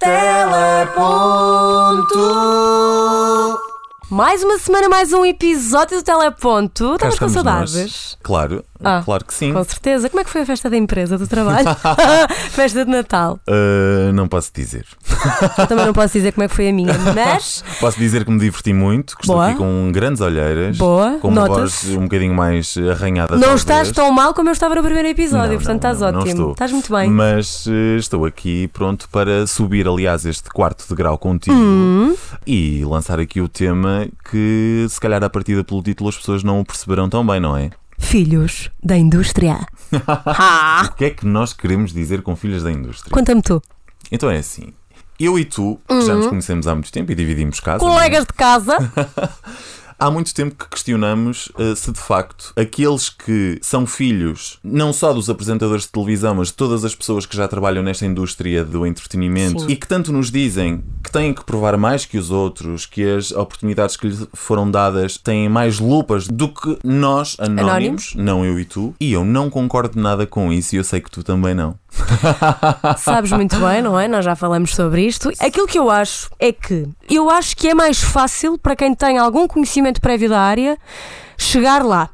Teleponto. Mais uma semana, mais um episódio do Teleponto. Estavas com saudades? nós. Claro, Ah, claro que sim. Com certeza. Como é que foi a festa da empresa, do trabalho? festa de Natal. Uh, não posso dizer. Eu também não posso dizer como é que foi a minha, mas. Posso dizer que me diverti muito, que estou Boa. aqui com grandes olheiras, Boa, com uma nota-se. voz um bocadinho mais arranhada. Não talvez. estás tão mal como eu estava no primeiro episódio, Não, portanto não, estás não, não ótimo. estou. estás muito bem. Mas eh, estou aqui pronto para subir, aliás, este quarto de grau contigo Hum. e lançar aqui o tema que, se calhar, a partida pelo título, as pessoas não o perceberão tão bem, não é? Filhos da indústria. O que é que nós queremos dizer com filhas da indústria? Conta-me tu. Então é assim. Eu e tu, que já nos conhecemos há muito tempo e dividimos casa. não é? Uhum. Colegas de casa. Há muito tempo que questionamos eh, se de facto aqueles que são filhos não só dos apresentadores de televisão, mas de todas as pessoas que já trabalham nesta indústria do entretenimento Sim. e que tanto nos dizem que têm que provar mais que os outros, que as oportunidades que lhes foram dadas têm mais lupas do que nós, anónimos, Anónimos. não eu e tu. E eu não concordo nada com isso e eu sei que tu também não. Sabes muito bem, não é? Nós já falamos sobre isto. Aquilo que eu acho é que eu acho que é mais fácil para quem tem algum conhecimento prévio da área chegar lá.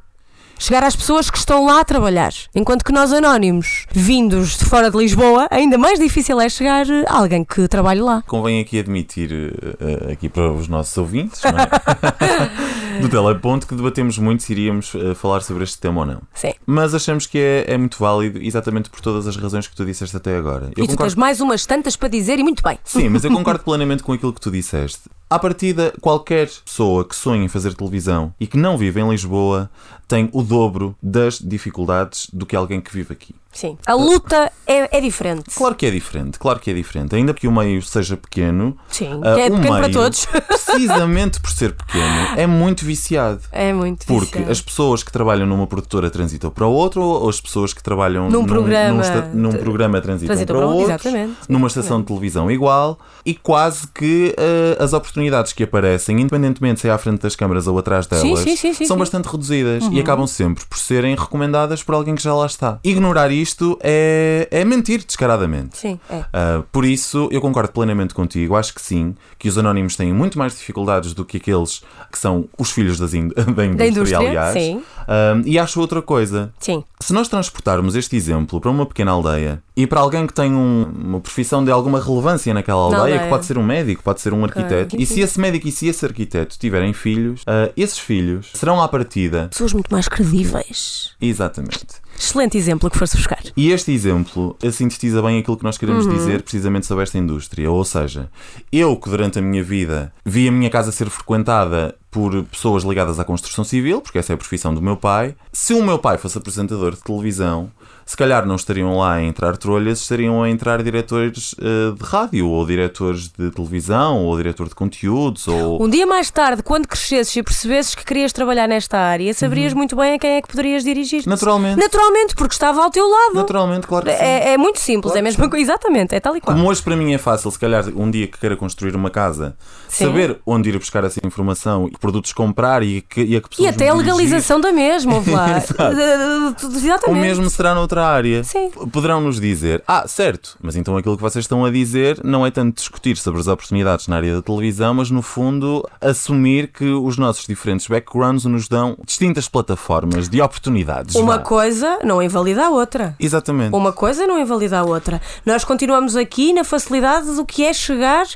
Chegar às pessoas que estão lá a trabalhar. Enquanto que nós, anónimos, vindos de fora de Lisboa, ainda mais difícil é chegar a alguém que trabalhe lá. Convém aqui admitir, eh, eh, aqui para os nossos ouvintes, não é? do Teleponto, que debatemos muito se iríamos eh, falar sobre este tema ou não. Sim. Mas achamos que é, é muito válido, exatamente por todas as razões que tu disseste até agora. Eu e tu tens mais umas tantas para dizer e muito bem. Sim, mas eu concordo plenamente com aquilo que tu disseste. À partida, qualquer pessoa que sonha em fazer televisão e que não vive em Lisboa tem o dobro das dificuldades do que alguém que vive aqui. Sim. A luta é, é diferente. Claro que é diferente, claro que é diferente. Ainda que o meio seja pequeno, Sim. ah, que é pequeno para todos. precisamente por ser pequeno, é muito viciado. É muito Porque viciado. as pessoas que trabalham numa produtora transitam para outra, ou as pessoas que trabalham Num programa esta- num de- programa transitam, transitam para para outro, exatamente, numa estação de televisão igual, e quase que eh, as oportunidades que aparecem, independentemente se é à frente das câmaras ou atrás delas, Sim, sim, sim, são. Uhum. bastante reduzidas e acabam sempre por serem recomendadas por alguém que já lá está. Ignorar isto é, é mentir descaradamente. Sim, é. Uh, por isso, eu concordo plenamente contigo. Acho que sim, que os anónimos têm muito mais dificuldades do que aqueles que são os filhos das in- da, indústria, indústria, aliás. sim. Um, e acho outra coisa. Sim. Se nós transportarmos este exemplo para uma pequena aldeia e para alguém que tem um- uma profissão de alguma relevância naquela aldeia, aldeia. que pode ser um médico, pode ser um arquiteto, e se esse médico e se esse arquiteto tiverem filhos, uh, esses filhos serão à partida. Pessoas muito mais credíveis. Exatamente. Excelente exemplo que foste buscar. E este exemplo sintetiza bem aquilo que nós queremos Uhum. dizer precisamente sobre esta indústria. Ou seja, eu que durante a minha vida vi a minha casa ser frequentada por pessoas ligadas à construção civil, porque essa é a profissão do meu pai, se o meu pai fosse apresentador de televisão, se calhar não estariam lá a entrar trolhas, estariam a entrar diretores eh, de rádio, ou diretores de televisão, ou diretor de conteúdos, ou. Um dia mais tarde, quando crescesses e percebesses que querias trabalhar nesta área, saberias muito bem a quem é que poderias dirigir. Uhum. Naturalmente. Naturalmente, porque estava ao teu lado. Naturalmente, claro que sim. É, é muito simples, Claro é a mesma coisa. Exatamente, é tal e qual. Como hoje para mim é fácil, se calhar um dia que queira construir uma casa, Sim. saber onde ir buscar essa informação e que produtos comprar e, que, e a que pessoas E até a me dirigir, legalização da mesma. Exato. Exatamente. O mesmo será noutra área. Sim. Poderão nos dizer, ah, certo, mas então aquilo que vocês estão a dizer não é tanto discutir sobre as oportunidades na área da televisão, mas no fundo assumir que os nossos diferentes backgrounds nos dão distintas plataformas de oportunidades. Uma vá. coisa não invalida a outra. Exatamente. Uma coisa não invalida a outra. Nós continuamos aqui na facilidade do que é chegar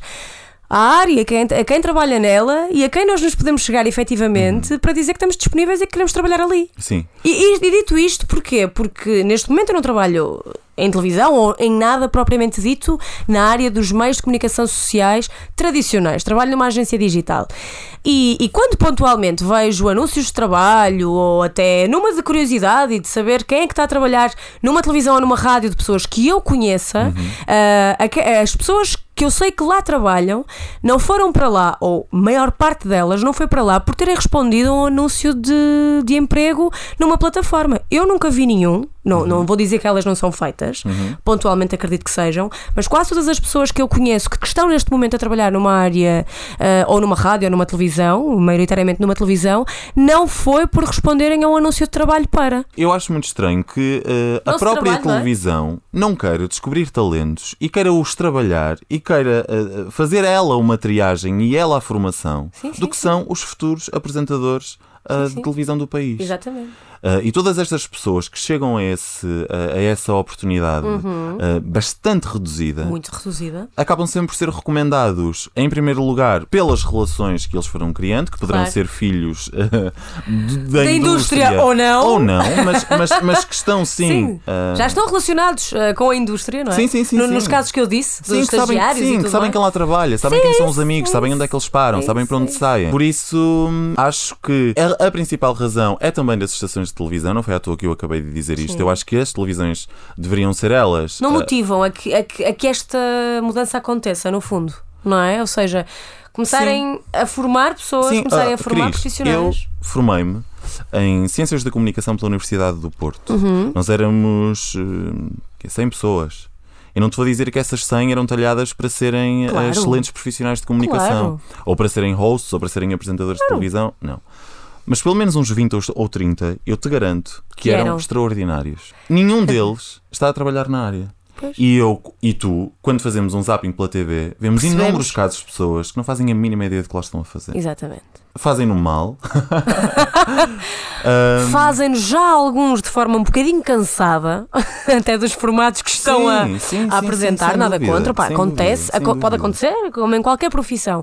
à área, a quem, a quem trabalha nela e a quem nós nos podemos chegar efetivamente para dizer que estamos disponíveis e que queremos trabalhar ali. Sim. E, e- e dito isto, porquê? Porque neste momento eu não trabalho em televisão ou em nada propriamente dito na área dos meios de comunicação sociais tradicionais. Trabalho numa agência digital. E, e quando pontualmente vejo anúncios de trabalho ou até numa de curiosidade e de saber quem é que está a trabalhar numa televisão ou numa rádio de pessoas que eu conheça, ah, aque- as pessoas que eu sei que lá trabalham não foram para lá, ou maior parte delas não foi para lá por terem respondido a um anúncio de, de emprego numa plataforma. Eu nunca vi nenhum Não, não vou dizer que elas não são feitas, pontualmente acredito que sejam, mas quase todas as pessoas que eu conheço que estão neste momento a trabalhar numa área, eh, ou numa rádio, ou numa televisão, maioritariamente numa televisão, não foi por responderem a um anúncio de trabalho para. Eu acho muito estranho que eh, a própria trabalha, não é? televisão não queira descobrir talentos e queira os trabalhar e queira eh, fazer ela uma triagem e ela a formação Sim, sim, do que são os futuros apresentadores eh, de sim. televisão do país. Exatamente. Uh, e todas estas pessoas que chegam a, esse, a, a essa oportunidade uh, bastante reduzida Muito reduzida. acabam sempre por ser recomendados, em primeiro lugar, pelas relações que eles foram criando, que poderão Claro. ser filhos uh, da, Da indústria ou não. Ou não, mas, mas, mas que estão sim. Sim, já estão relacionados com a indústria, não é? Sim, sim, sim, No- sim. Nos casos que eu disse, dos Sim, que sabem, estagiários sim, que sabem quem lá trabalha, sabem quem são os amigos, sim, sabem onde é que eles param, sim, sabem para onde sim. saem. Por isso, hum, acho que a, a principal razão é também das estações de televisão, não foi à toa que eu acabei de dizer isto. Sim. Eu acho que as televisões deveriam ser elas. Não uh, motivam a que, a, que, a que esta mudança aconteça, no fundo, não é? Ou seja, começarem a formar pessoas, Sim, começarem ah, a formar Cris, profissionais. Eu formei-me em Ciências da Comunicação pela Universidade do Porto. Uhum. Nós éramos eh, quê, 100 pessoas. E não te vou dizer que essas 100 eram talhadas para serem eh, Claro. excelentes profissionais de comunicação. Claro. Ou para serem hosts, ou para serem apresentadores de televisão. Não. Mas pelo menos uns 20 ou- ou 30, eu te garanto que, Que eram, eram. extraordinários. Nenhum deles está a trabalhar na área. Pois. E eu e tu, quando fazemos um zapping pela TV, vemos Percebemos. inúmeros casos de pessoas que não fazem a mínima ideia de que lá estão a fazer. Exatamente. Fazem-no mal. Fazem-nos já alguns de forma um bocadinho cansada, até dos formatos que estão a, Sim, a sim, apresentar, sim, nada dúvida, contra, pá, acontece, dúvida, pode acontecer, como em qualquer profissão.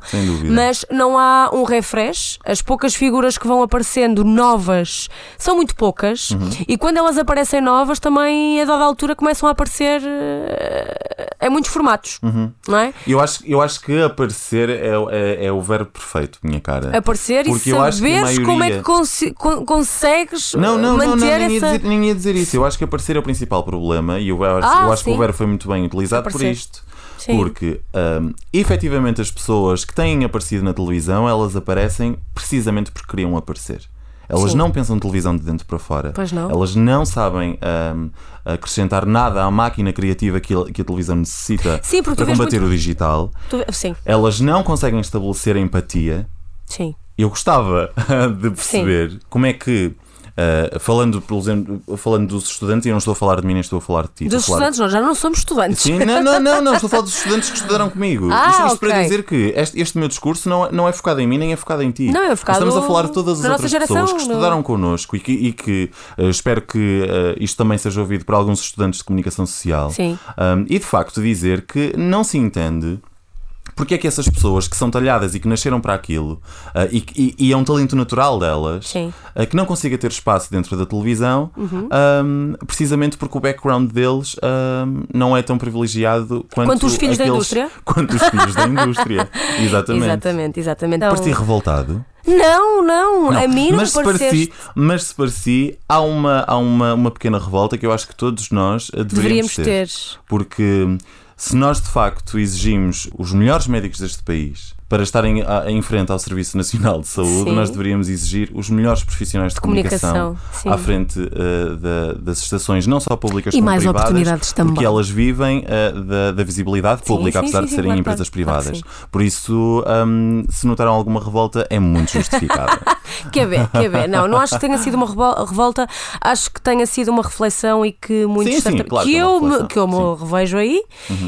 Mas não há um refresh, as poucas figuras que vão aparecendo novas são muito poucas, Uhum. e quando elas aparecem novas, também a dada altura começam a aparecer eh, em muitos formatos, Uhum. não é? Eu acho, eu acho que aparecer é, o- é, é o verbo perfeito, minha cara. Aparecer Porque e saberes como é que maioria- consi- con- consegues Não, não, não, não, manter nem, ia essa. dizer, nem ia dizer isso. Eu acho que aparecer é o principal problema e eu acho, Ah, eu acho que o verbo foi muito bem utilizado por Aparecer. isto. Sim. Porque, hum, efetivamente, as pessoas que têm aparecido na televisão, elas aparecem precisamente porque queriam aparecer. Elas Sim. não pensam televisão de dentro para fora. Pois não. Elas não sabem hum, acrescentar nada à máquina criativa que a, televisão necessita Sim, para combater muito- o digital. Tu- Sim, Elas não conseguem estabelecer empatia. sim. Eu gostava de perceber como é que, uh, falando, por exemplo, falando dos estudantes, e não estou a falar de mim, nem estou a falar de ti. Dos estudantes, nós já não somos estudantes. Sim, não, não, não, não, estou a falar dos estudantes que estudaram comigo. Ah, isto isto para ok. dizer que este, este meu discurso não, é- não é focado em mim, nem é focado em ti. Não, é focado Estamos a falar de todas as outras geração, pessoas que estudaram connosco e que, e que, uh, espero que uh, isto também seja ouvido por alguns estudantes de comunicação social. Sim. Um, e de facto dizer que não se entende porque é que essas pessoas que são talhadas e que nasceram para aquilo uh, e, e- e é um talento natural delas uh, que não consiga ter espaço dentro da televisão Uhum. um, precisamente porque o background deles um, não é tão privilegiado quanto, Quanto os filhos da aqueles- indústria? quanto os filhos da indústria exatamente, Exatamente, exatamente. Pareci revoltado Não, não, não, a mim não mas, se me pareci, pareceste. mas se pareci há, uma, há uma, uma pequena revolta que eu acho que todos nós deveríamos, Deveríamos ter. porque se nós de facto exigimos os melhores médicos deste país para estarem a- em frente ao Serviço Nacional de Saúde, Sim. nós deveríamos exigir os melhores profissionais de comunicação, Comunicação, à frente eh, da- das estações, não só públicas E como mais privadas, oportunidades também. porque elas vivem eh, da, da visibilidade Sim, pública, sim, apesar de serem claro, empresas claro, claro privadas. que Por isso, hum, se notaram alguma revolta, é muito justificada. Quer ver, quer ver. Não, não acho que tenha sido uma revol- revolta, acho que tenha sido uma reflexão e que muitos claro que, que é uma eu me, que eu me. Uhum. revejo aí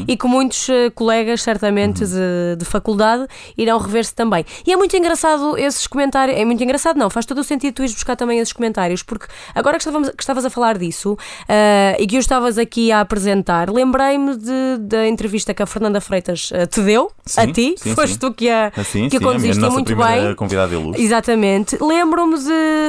e que muitos eh, colegas certamente de, de faculdade irão rever-se também. E é muito engraçado esses comentários, é muito engraçado, não, faz todo o sentido tu ires buscar também esses comentários, porque agora que, estávamos, que estavas a falar disso eh, e que o estavas aqui a apresentar, lembrei-me da entrevista que a Fernanda Freitas eh, te deu, a Sim, ti, sim, foste sim. tu que a, Assim, que a a minha conduziste nossa muito bem. convidada. Exatamente. Lembro-me de,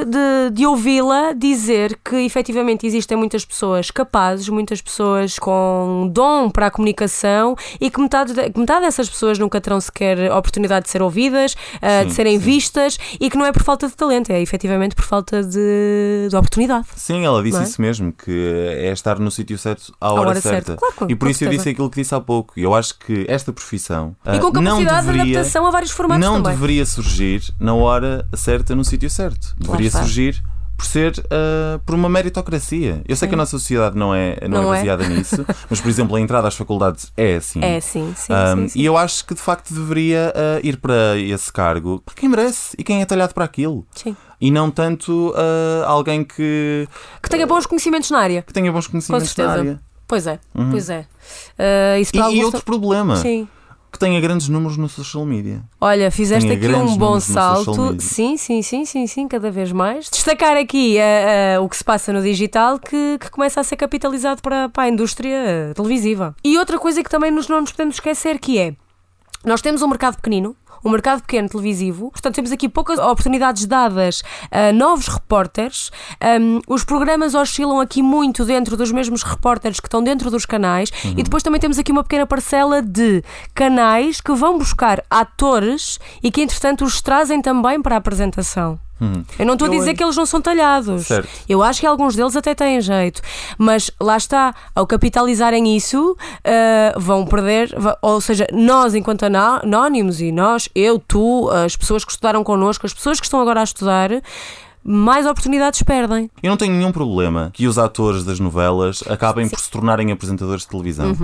de, de ouvi-la dizer que efetivamente existem muitas pessoas capazes, muitas pessoas com dom para a comunicação e que metade, de- que metade dessas pessoas nunca terão sequer oportunidade de ser ouvidas, ah, de Sim, serem sim. vistas e que não é por falta de talento, é efetivamente por falta de, de oportunidade. Sim, ela disse Não é? isso mesmo, que é estar no sítio certo à hora, hora certa. certa. Claro, com- e por com isso eu certeza. disse aquilo que disse há pouco. Eu acho que esta profissão E ah, com não capacidade de deveria, adaptação a vários formatos não também. deveria surgir na hora certa, no sítio certo. Deveria está. surgir por ser uh, por uma meritocracia. Eu sei que a nossa sociedade não é, não, Não é é. baseada nisso, mas, por exemplo, a entrada às faculdades é assim. É, sim, sim, Um, sim, sim. E eu acho que de facto deveria uh, ir para esse cargo para quem merece e quem é talhado para aquilo. Sim. E não tanto uh, alguém que, Que tenha bons conhecimentos na área. que tenha bons conhecimentos na área. Pois é, pois é. Ah, isso para E, e outro problema, Sim. Que tenha grandes números no social media. Olha, fizeste Tenha aqui um bom salto. Sim, sim, sim, sim, sim, cada vez mais. Destacar aqui ah, ah, o que se passa no digital que, que começa a ser capitalizado para, para a indústria ah, televisiva. E outra coisa que também nos não nos podemos esquecer que é nós temos um mercado pequenino. Um mercado pequeno televisivo, portanto, temos aqui poucas oportunidades dadas a novos repórteres. Um, os programas oscilam aqui muito dentro dos mesmos repórteres que estão dentro dos canais, Uhum. e depois também temos aqui uma pequena parcela de canais que vão buscar atores e que, entretanto, os trazem também para a apresentação. Eu não estou a dizer que eles não são talhados. Certo. Eu acho que alguns deles até têm jeito. Mas lá está, ao capitalizarem isso, ah, vão perder. Ou seja, nós, enquanto anó- anónimos, e nós, eu, tu, as pessoas que estudaram connosco, as pessoas que estão agora a estudar, mais oportunidades perdem. Eu não tenho nenhum problema que os atores das novelas acabem por se tornarem apresentadores de televisão.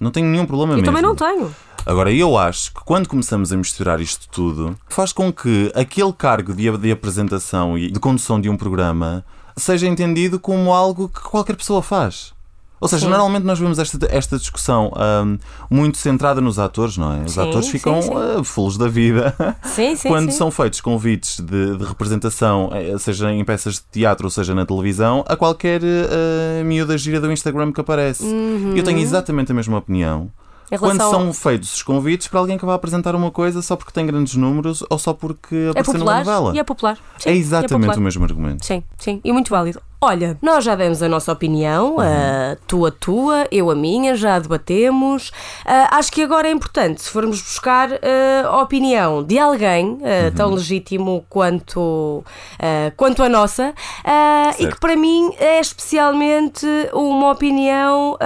Não tenho nenhum problema Eu mesmo. também não tenho. Agora, eu acho que quando começamos a misturar isto tudo, faz com que aquele cargo de, de apresentação e de condução de um programa seja entendido como algo que qualquer pessoa faz. Ou seja, Sim. normalmente nós vemos esta, esta discussão ahm, muito centrada nos atores, não é? Os Sim, atores ficam sim. ah, fulos da vida Sim, sim, quando são feitos convites de, de representação, eh, seja em peças de teatro ou seja na televisão, a qualquer uh, miúda gira do Instagram que aparece. Eu tenho exatamente a mesma opinião. Uhum. Quando são feitos os convites para alguém que vai apresentar uma coisa só porque tem grandes números ou só porque É apareceu numa popular novela. e é popular. Sim, é exatamente popular. o mesmo argumento. Sim, sim, e muito válido. Olha, nós já demos a nossa opinião, a tua, tua, eu a minha, já a debatemos. Ah, acho que agora é importante, se formos buscar ah, a opinião de alguém ah, tão legítimo quanto, quanto a nossa, e que para mim é especialmente uma opinião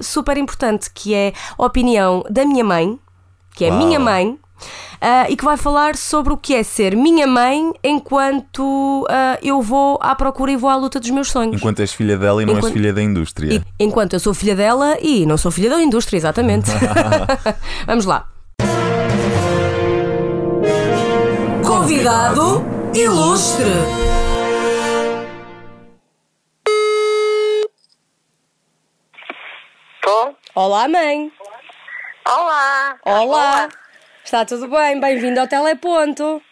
super importante, que é a opinião da minha mãe, que é Uau. minha mãe. Ah, e que vai falar sobre o que é ser minha mãe enquanto ah, eu vou à procura e vou à luta dos meus sonhos. Enquanto és filha dela e não és Enquanto- filha da indústria. E- enquanto eu sou filha dela e não sou filha da indústria, exatamente. Vamos lá. Convidado ilustre. Tô? Olá, mãe. Olá. Olá. Está tudo bem? Bem-vindo ao Teleponto.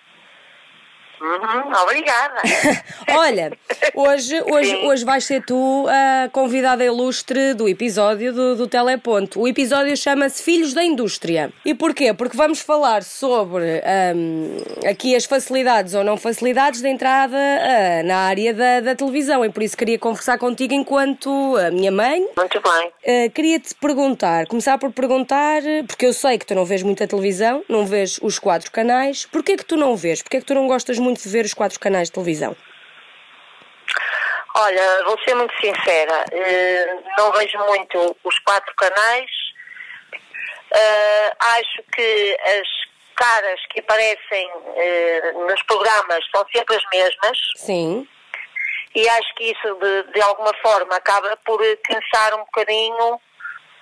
Uhum, obrigada. Olha, hoje, hoje, Sim. hoje vais ser tu a convidada ilustre do episódio do, do Teleponto. O episódio chama-se Filhos da Indústria. E porquê? Porque vamos falar sobre hum, aqui as facilidades ou não facilidades de entrada ah, na área da, da televisão. E por isso queria conversar contigo enquanto a minha mãe. Muito bem. Uh, Queria-te perguntar, começar por perguntar, porque eu sei que tu não vês muita televisão, não vês os quatro canais. Porquê que tu não vês? Porquê que tu não gostas muito de ver os quatro canais de televisão? Olha, vou ser muito sincera. eh, não vejo muito os quatro canais. Eh, acho que as caras que aparecem eh, nos programas são sempre as mesmas. Sim. E acho que isso, de, de alguma forma, acaba por cansar um bocadinho.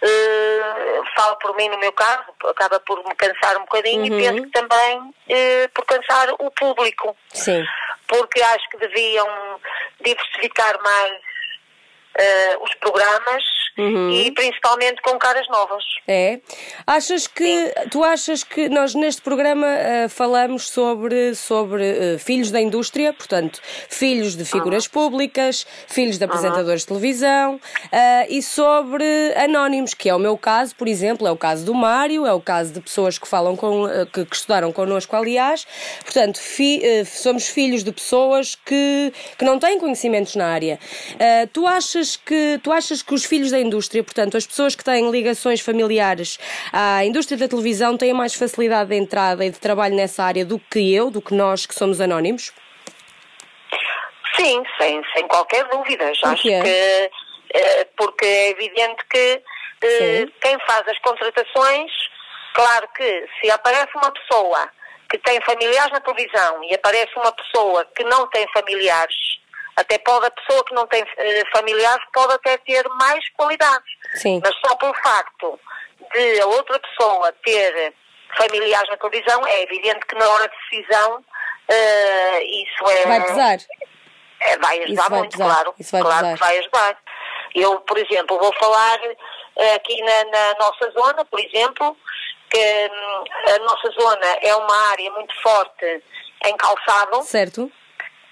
Eh, falo por mim no meu caso, acaba por me cansar um bocadinho Uhum. e penso que também eh, por cansar o público. Sim. porque acho que deviam diversificar mais eh, os programas Uhum. e principalmente com caras novas. É. Achas que tu achas que nós neste programa ah, falamos sobre sobre ah, filhos da indústria, portanto, filhos de figuras públicas, filhos de apresentadores de televisão ah, e sobre anónimos, que é o meu caso, por exemplo, é o caso do Mário, é o caso de pessoas que falam com que, que estudaram connosco, aliás. Portanto, fi- somos filhos de pessoas que, que não têm conhecimentos na área. Tu achas que tu achas que os filhos da indústria, portanto, as pessoas que têm ligações familiares à indústria da televisão têm mais facilidade de entrada e de trabalho nessa área do que eu, do que nós que somos anónimos? Sim, sem, sem qualquer dúvida. Acho Porquê? que eh, porque é evidente que eh, Sim. quem faz as contratações, claro que se aparece uma pessoa que tem familiares na televisão e aparece uma pessoa que não tem familiares, Até pode a pessoa que não tem eh, familiares pode até ter mais qualidades. Sim. Mas só pelo facto de a outra pessoa ter familiares na televisão, é evidente que na hora de decisão eh, isso é. Vai pesar. É, vai ajudar vai muito, pesar, claro. isso vai claro pesar. que vai ajudar. Eu, por exemplo, vou falar eh, aqui na, na nossa zona, por exemplo, que hum, a nossa zona é uma área muito forte em calçado. Certo,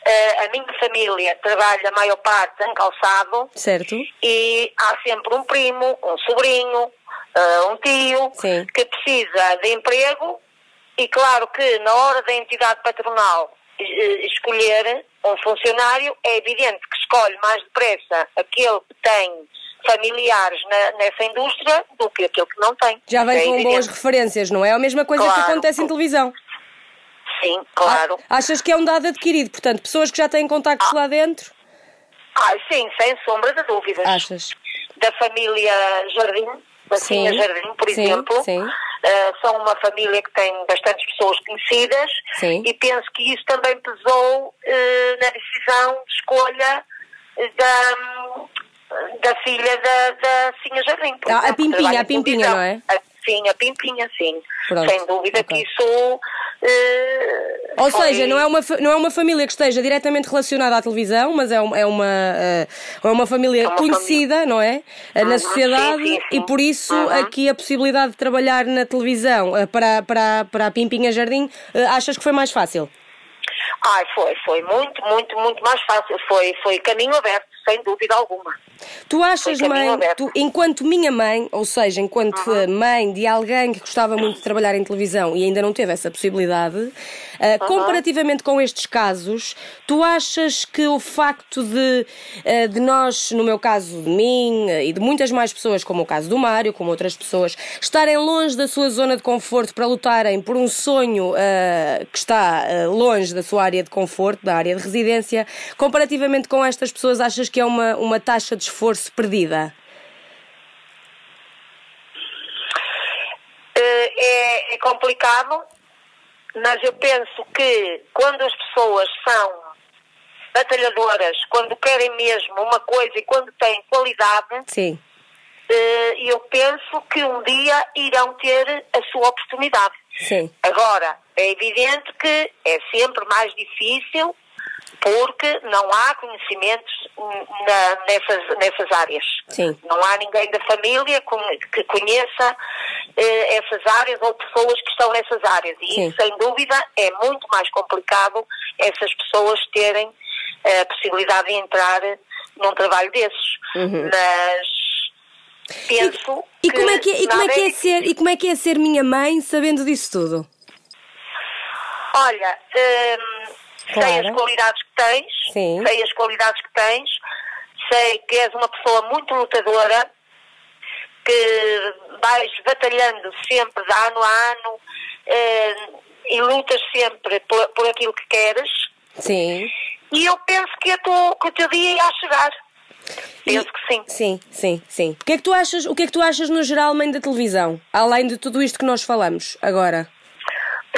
a minha família trabalha a maior parte em calçado certo. e há sempre um primo, um sobrinho, eh, um tio Sim. que precisa de emprego e claro que na hora da entidade patronal eh, escolher um funcionário é evidente que escolhe mais depressa aquele que tem familiares na- nessa indústria do que aquele que não tem. Já vem é com evidente. boas referências, não é? A mesma coisa que Claro. acontece em televisão. Sim, claro. Ah, Achas que é um dado adquirido? Portanto, pessoas que já têm contactos lá dentro? Ah, sim, sem sombra de dúvidas. Achas? da família Jardim, da Sim, Sinha Jardim, por sim, exemplo. sim. Uh, são uma família que tem bastantes pessoas conhecidas Sim. e penso que isso também pesou uh, na decisão de escolha da, da filha da, da Sinha Jardim. Ah, a exemplo, Pimpinha, a Pimpinha, não é? A- sim, a Pimpinha, sim. Pronto, Sem dúvida ok. que isso. uh, Ou foi- seja, não é, uma, não é uma família que esteja diretamente relacionada à televisão, mas é, um- é, uma, eh, é uma família É uma conhecida, não é? Eh, Na Uhum, sociedade sim, sim, sim. e por isso Uhum. aqui a possibilidade de trabalhar na televisão eh, para, para, para a Pimpinha Jardim, achas que foi mais fácil? Ai, foi, foi muito, muito, muito mais fácil. Foi, foi caminho aberto, sem dúvida alguma. Tu achas, Foi mãe, tu, enquanto minha mãe, ou seja, enquanto Uhum. mãe de alguém que gostava muito de trabalhar em televisão e ainda não teve essa possibilidade, Uhum. comparativamente com estes casos, tu achas que o facto de, eh, de nós, no meu caso de mim eh, e de muitas mais pessoas, como o caso do Mário, como outras pessoas, estarem longe da sua zona de conforto para lutarem por um sonho que está longe da sua área de conforto, da área de residência, comparativamente com estas pessoas, achas que é uma, uma taxa de esforço perdida? Eh, é, é complicado, mas eu penso que quando as pessoas são batalhadoras, quando querem mesmo uma coisa e quando têm qualidade, Sim. eh, eu penso que um dia irão ter a sua oportunidade. Sim. Agora, é evidente que é sempre mais difícil porque não há conhecimentos na- nessas, nessas áreas. Sim. Não há ninguém da família que conheça eh, essas áreas ou pessoas que estão nessas áreas. E Sim. isso, sem dúvida, é muito mais complicado essas pessoas terem eh, a possibilidade de entrar num trabalho desses. Mas penso Uhum. E como é que é, e como é, que é ser e como é que é ser minha mãe sabendo disso tudo? Olha, hum, sei Claro. as qualidades que tens, Sim. sei as qualidades que tens, sei que és uma pessoa muito lutadora, que vais batalhando sempre de ano a ano hum, e lutas sempre por, por aquilo que queres. Sim. E eu penso que, tu, que o teu dia ia chegar. Penso que sim. Sim, sim, sim. O que é que tu achas, o que é que tu achas no geral, mãe da televisão? Além de tudo isto que nós falamos agora.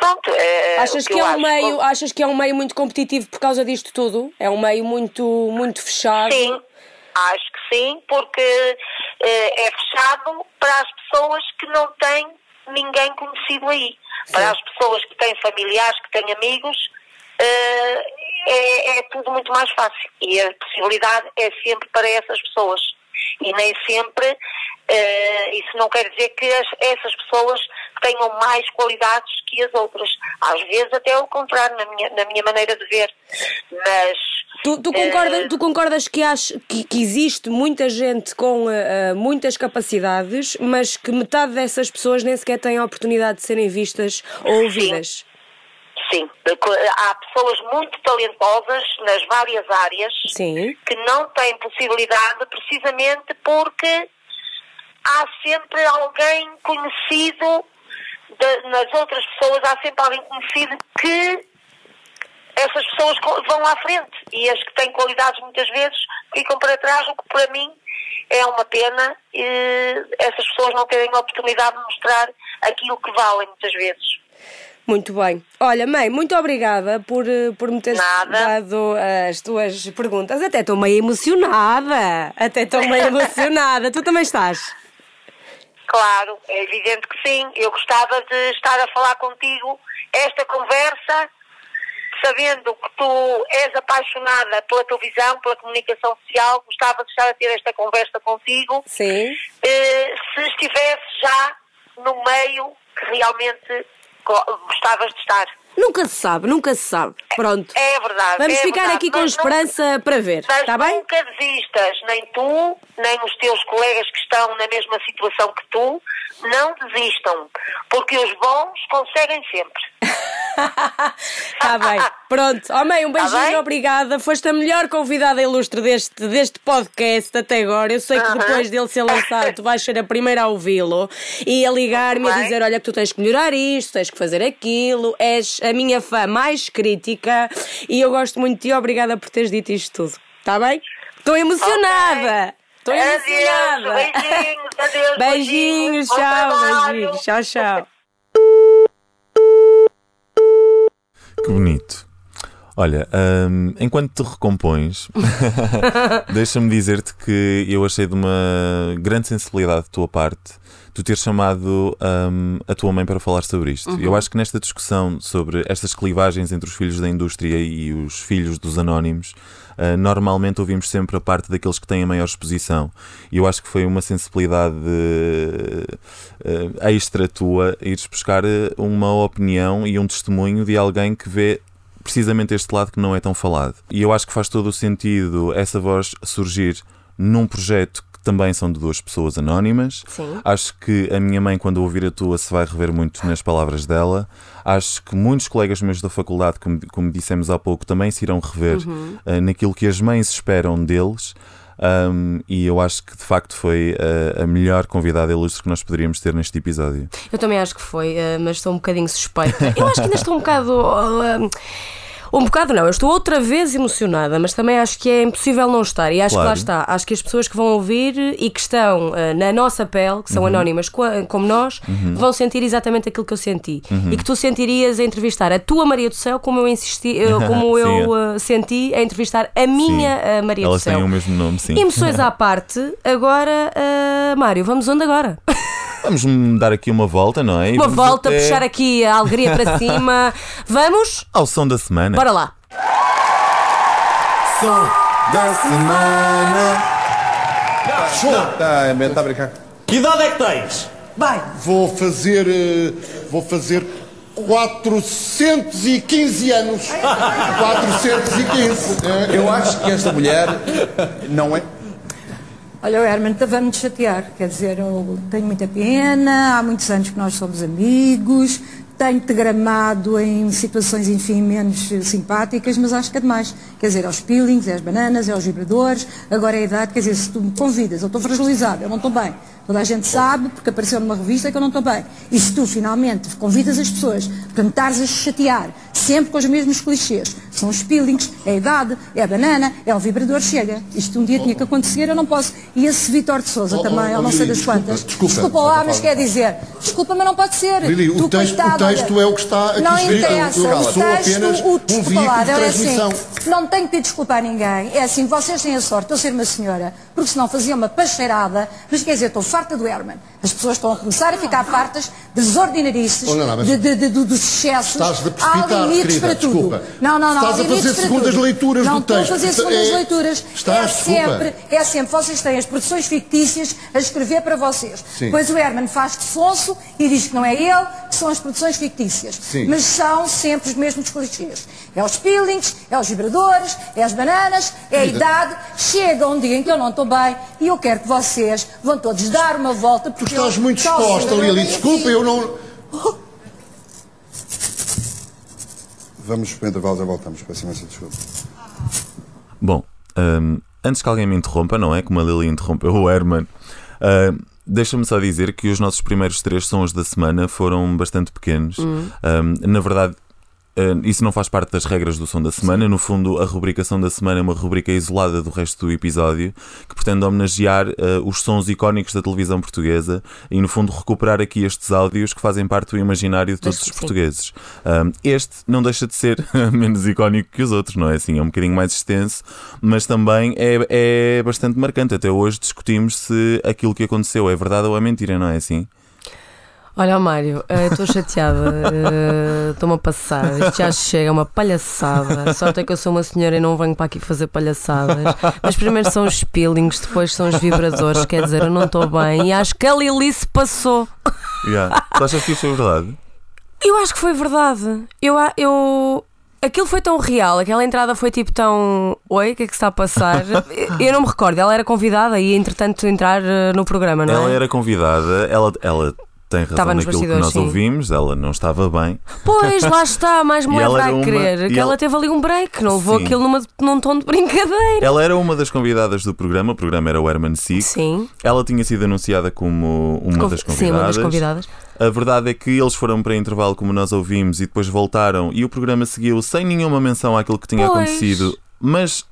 Pronto, é, Achas o que, é um acho. meio, achas que é um meio muito competitivo por causa disto tudo? É um meio muito muito fechado? Sim, acho que sim, porque eh, é fechado para as pessoas que não têm ninguém conhecido aí. Para as pessoas que têm familiares, que têm amigos, eh, é, é tudo muito mais fácil. E a possibilidade é sempre para essas pessoas. E nem sempre, eh, isso não quer dizer que as- essas pessoas tenham mais qualidades que as outras. Às vezes até o contrário, na minha, na minha maneira de ver. Mas Tu, tu, concordas, Eh, tu concordas que, ach, que, que existe muita gente com eh, muitas capacidades, mas que metade dessas pessoas nem sequer têm a oportunidade de serem vistas ou ouvidas? Sim, há pessoas muito talentosas nas várias áreas Sim. que não têm possibilidade precisamente porque há sempre alguém conhecido de- nas outras pessoas, há sempre alguém conhecido que essas pessoas vão à frente e as que têm qualidades muitas vezes ficam para trás, o que para mim é uma pena eh, essas pessoas não terem a oportunidade de mostrar aquilo que valem muitas vezes. Muito bem. Olha, mãe, muito obrigada por, eh, por me teres dado as tuas perguntas. Até estou meio emocionada. Até estou meio emocionada. Tu também estás? Claro, é evidente que sim. Eu gostava de estar a falar contigo esta conversa, sabendo que tu és apaixonada pela televisão, pela comunicação social. Gostava de estar a ter esta conversa contigo. Sim. Eh, se estivesse já no meio que realmente go- gostavas de estar. Nunca se sabe, nunca se sabe. Pronto. É verdade. Vamos é ficar verdade, aqui com mas não- esperança para ver. Está bem? nunca desistas, nem tu, nem os teus colegas que estão na mesma situação que tu, não desistam, porque os bons conseguem sempre. Está bem. Pronto. Oh, mãe, um Tá beijinho, bem? obrigada. Foste a melhor convidada ilustre deste, deste podcast até agora. Eu sei que Aham. depois dele ser lançado, tu vais ser a primeira a ouvi-lo e a ligar-me a dizer: olha, que tu tens que melhorar isto, tens que fazer aquilo. És a minha fã mais crítica e eu gosto muito de ti. Obrigada por teres dito isto tudo. Está bem? Estou emocionada. Estou Adeus, emocionada. beijinhos, adeus, Beijinhos, bom tchau, beijinhos. Tchau, tchau. Que bonito. Olha, hum, enquanto te recompões, deixa-me dizer-te que eu achei de uma grande sensibilidade de tua parte tu ter chamado hum, a tua mãe para falar sobre isto. Eu acho que nesta discussão sobre estas clivagens entre os filhos da indústria e os filhos dos anónimos, Uh, normalmente ouvimos sempre a parte daqueles que têm a maior exposição. E eu acho que foi uma sensibilidade uh, extra tua ires buscar uh, uma opinião e um testemunho de alguém que vê precisamente este lado que não é tão falado. E eu acho que faz todo o sentido essa voz surgir num projeto que também são de duas pessoas anónimas. Sim. Acho que a minha mãe, quando ouvir a tua, se vai rever muito nas palavras dela. Acho que muitos colegas meus da faculdade, como, como dissemos há pouco, também se irão rever Uhum. uh, naquilo que as mães esperam deles. Um, e eu acho que de facto foi uh, a melhor convidada ilustre que nós poderíamos ter neste episódio. Eu também acho que foi, eh, mas estou um bocadinho suspeita. Eu acho que ainda estou um bocado. uh, um bocado não, eu estou outra vez emocionada, mas também acho que é impossível não estar. E acho que lá Claro. está. Acho que as pessoas que vão ouvir e que estão uh, na nossa pele, que são anónimas co- como nós, vão sentir exatamente aquilo que eu senti. E que tu sentirias a entrevistar a tua Maria do Céu, como eu insisti, eh, como eu uh, senti a entrevistar a minha uh, Maria Elas do Céu. têm o mesmo nome, sim. Emoções à parte, agora, Mário, vamos onde agora? Vamos dar aqui uma volta, não é? E Uma volta, até puxar aqui a alegria para cima. Vamos? Ao som da semana. Bora lá. Som da semana. Tá, é, tá a brincar. Que idade é que tens? Vou fazer. eh, Vou fazer 415 anos. 415. Eh, Eu acho que esta mulher não é. Olha, o Herman estava-me chatear, quer dizer, eu tenho muita pena, há muitos anos que nós somos amigos, tenho-te gramado em situações, enfim, menos simpáticas, mas acho que é demais. Quer dizer, aos peelings, às bananas, aos vibradores, agora é a idade, quer dizer, se tu me convidas, eu estou fragilizada, eu não estou bem. Toda a gente sabe, porque apareceu numa revista, que eu não estou bem. E se tu finalmente convidas as pessoas para me estares a chatear, sempre com os mesmos clichês, são os peelings, é a idade, é a banana, é o vibrador, chega. Isto um dia tinha que acontecer, eu não posso. E esse Vitor de Souza Oh, também, oh, eu não sei das desculpa, quantas. desculpa. desculpa lá, mas quer dizer, desculpa, mas não pode ser. Lili, o texto- coitada, o texto é o que está aqui não escrito, interessa, eu- eu o sou texto, o, um desculpa veículo lá, de não é assim, não tenho que pedir desculpa a ninguém. É assim, vocês têm a sorte de eu ser uma senhora, porque senão fazia uma pacheirada, mas quer dizer, estou farta do Herman. As pessoas estão a começar a ficar fartas das ordinarices, Oh, não, não, mas- de, de, de, do- dos excessos. Estás-te a há limites querida, para tudo. desculpa. Não, não, não. Estás a fazer segundas leituras não do texto. Estou a fazer segundas é- leituras. Estás, é desculpa. sempre, é sempre, vocês têm as produções fictícias a escrever para vocês. Sim. Pois o Herman faz de sonso e diz que não é ele, que são as produções fictícias. Sim. Mas são sempre os mesmos clichês. É os peelings, é os vibradores, é as bananas, é a idade. Chega um dia em que eu não estou bem e eu quero que vocês vão todos dar uma volta Tu porque estás eu muito exposta, Lili. Desculpa, eu não. Vamos para o intervalo, já voltamos. Peço imensa desculpa. Bom, hum, antes que alguém me interrompa, não é? Como a Lili interrompeu o Herman, hum, deixa-me só dizer que os nossos primeiros três sons da semana foram bastante pequenos. Hum, na verdade, eh, isso não faz parte das regras do som da semana. No fundo, a rubricação da semana é uma rubrica isolada do resto do episódio que pretende homenagear eh, os sons icónicos da televisão portuguesa e, no fundo, recuperar aqui estes áudios que fazem parte do imaginário de todos os portugueses. Um, este não deixa de ser menos icónico que os outros, não é? Assim, é um bocadinho mais extenso, mas também é, é bastante marcante. Até hoje discutimos se aquilo que aconteceu é verdade ou é mentira, não é assim? Olha, Mário, eh, estou chateada. eh, Estou-me a passar. Isto já chega, é uma palhaçada. Só até que eu sou uma senhora e não venho para aqui fazer palhaçadas. Mas primeiro são os peelings, depois são os vibradores. Quer dizer, eu não estou bem. E acho que a Lili se passou. Yeah. Tu achas que isso é verdade? Eu acho que foi verdade. Eu, eu... Aquilo foi tão real, aquela entrada foi tipo tão. Oi, o que é que se está a passar? Eu não me recordo, ela era convidada e entretanto entrar eh, no programa, não é? Ela era convidada, ela, ela tem razão Estava naquilo que nós sim. ouvimos, ela não estava bem. Pois, lá está, mais me E ela leva era a uma- crer e que ela ela- teve ali um break, não levou Sim. aquilo numa, num tom de brincadeira. Ela era uma das convidadas do programa, o programa era o Herman Sick. Sim, Ela tinha sido anunciada como uma das sim, convidadas. uma das convidadas. A verdade é que eles foram para intervalo, como nós ouvimos, e depois voltaram, e o programa seguiu sem nenhuma menção àquilo que tinha Pois. acontecido. Mas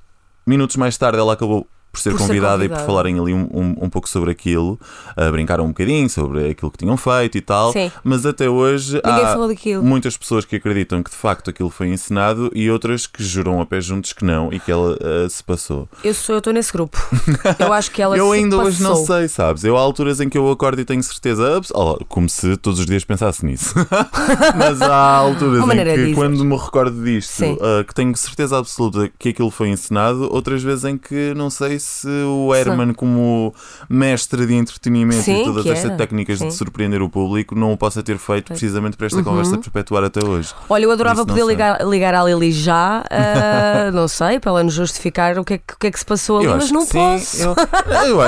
minutos mais tarde ela acabou por ser, Por ser convidada, e por falarem ali um, um, um pouco sobre aquilo, a brincaram um bocadinho sobre aquilo que tinham feito e tal. Sim. Mas até hoje Ninguém há muitas pessoas que acreditam que de facto aquilo foi encenado e outras que juram a pé juntos que não e que ela ah, se passou. Eu sou, eu estou nesse grupo. Eu acho que ela eu ainda hoje não passou. sei, sabes? Eu há alturas em que eu acordo e tenho certeza, oh, como se todos os dias pensasse nisso. Mas há alturas em que, dizer. quando me recordo disto, ah, que tenho certeza absoluta que aquilo foi encenado, outras vezes em que não sei se o Herman, como mestre de entretenimento Sim, e todas estas técnicas de Sim. surpreender o público, não o possa ter feito precisamente para esta conversa perpetuar até hoje. Olha, eu adorava poder sei. ligar, ligar à Lili já, ah, não sei, para ela nos justificar o que é que, o que, é que se passou ali, Eu mas não posso. Eu,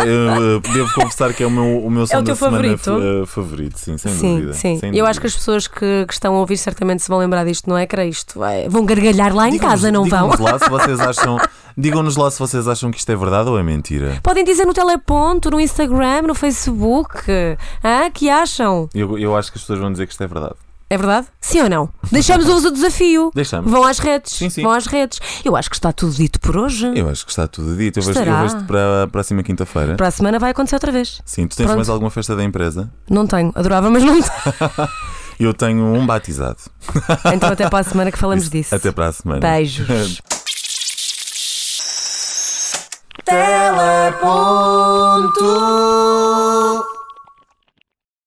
eu, eu, devo confessar que é o meu, o meu som É o teu semana favorito? eh, favorito, sim, sem sim, dúvida. sim. sem Eu dúvida. acho que as pessoas que, que estão a ouvir certamente se vão lembrar disto, não é? Que era isto. vai- Vão gargalhar lá em casa, não vão? digam-nos lá se vocês acham, digam-nos lá se vocês acham que isto é verdade ou é mentira. Podem dizer no teleponto, no Instagram, no Facebook. Ah, que acham? Eu, eu acho que as pessoas vão dizer que isto é verdade. É verdade? Sim ou não? Deixamos-vos o desafio. Deixamos. Vão às redes. Sim, sim. Vão às redes. Eu acho que está tudo dito por hoje. Eu acho que está tudo dito. Eu vejo, eu vejo para a próxima quinta-feira. Para a semana vai acontecer outra vez. Sim, tu tens Pronto. mais alguma festa da empresa? Não tenho. Adorava, mas não tenho. Eu tenho um batizado. Então até para a semana que falamos disso. Até para a semana. Beijos. Teleponto.